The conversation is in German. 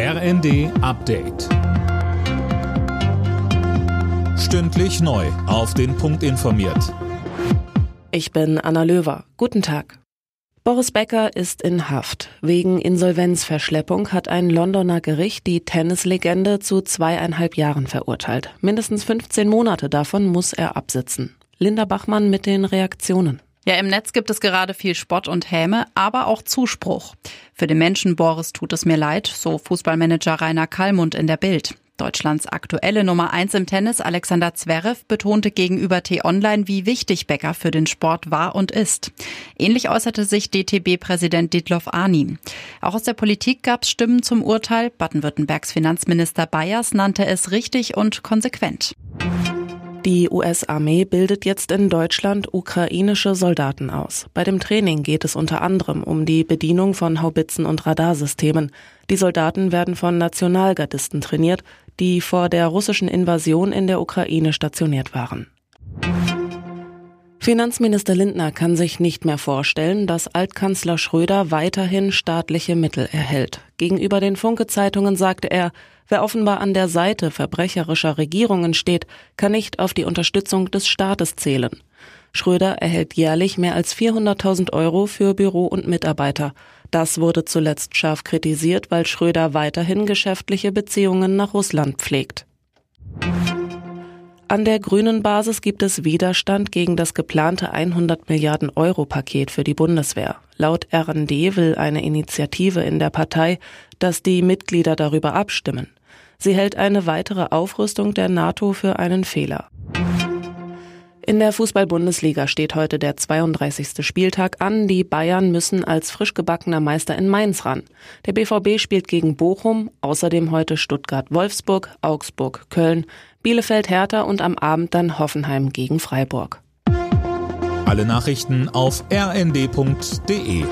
RND Update. Stündlich neu. Auf den Punkt informiert. Ich bin Anna Löwer. Guten Tag. Boris Becker ist in Haft. Wegen Insolvenzverschleppung hat ein Londoner Gericht die Tennislegende zu zweieinhalb Jahren verurteilt. Mindestens 15 Monate davon muss er absitzen. Linda Bachmann mit den Reaktionen. Ja, im Netz gibt es gerade viel Spott und Häme, aber auch Zuspruch. Für den Menschen Boris tut es mir leid, so Fußballmanager Rainer Kallmund in der Bild. Deutschlands aktuelle Nummer eins im Tennis, Alexander Zverev, betonte gegenüber T-Online, wie wichtig Becker für den Sport war und ist. Ähnlich äußerte sich DTB-Präsident Ditloff Arnim. Auch aus der Politik gab es Stimmen zum Urteil. Baden-Württembergs Finanzminister Bayers nannte es richtig und konsequent. Die US-Armee bildet jetzt in Deutschland ukrainische Soldaten aus. Bei dem Training geht es unter anderem um die Bedienung von Haubitzen und Radarsystemen. Die Soldaten werden von Nationalgardisten trainiert, die vor der russischen Invasion in der Ukraine stationiert waren. Finanzminister Lindner kann sich nicht mehr vorstellen, dass Altkanzler Schröder weiterhin staatliche Mittel erhält. Gegenüber den Funke-Zeitungen sagte er, wer offenbar an der Seite verbrecherischer Regierungen steht, kann nicht auf die Unterstützung des Staates zählen. Schröder erhält jährlich mehr als 400.000 Euro für Büro und Mitarbeiter. Das wurde zuletzt scharf kritisiert, weil Schröder weiterhin geschäftliche Beziehungen nach Russland pflegt. An der grünen Basis gibt es Widerstand gegen das geplante 100 Milliarden Euro Paket für die Bundeswehr. Laut RND will eine Initiative in der Partei, dass die Mitglieder darüber abstimmen. Sie hält eine weitere Aufrüstung der NATO für einen Fehler. In der Fußball-Bundesliga steht heute der 32. Spieltag an. Die Bayern müssen als frisch gebackener Meister in Mainz ran. Der BVB spielt gegen Bochum, außerdem heute Stuttgart-Wolfsburg, Augsburg, Köln, Bielefeld-Hertha und am Abend dann Hoffenheim gegen Freiburg. Alle Nachrichten auf rnd.de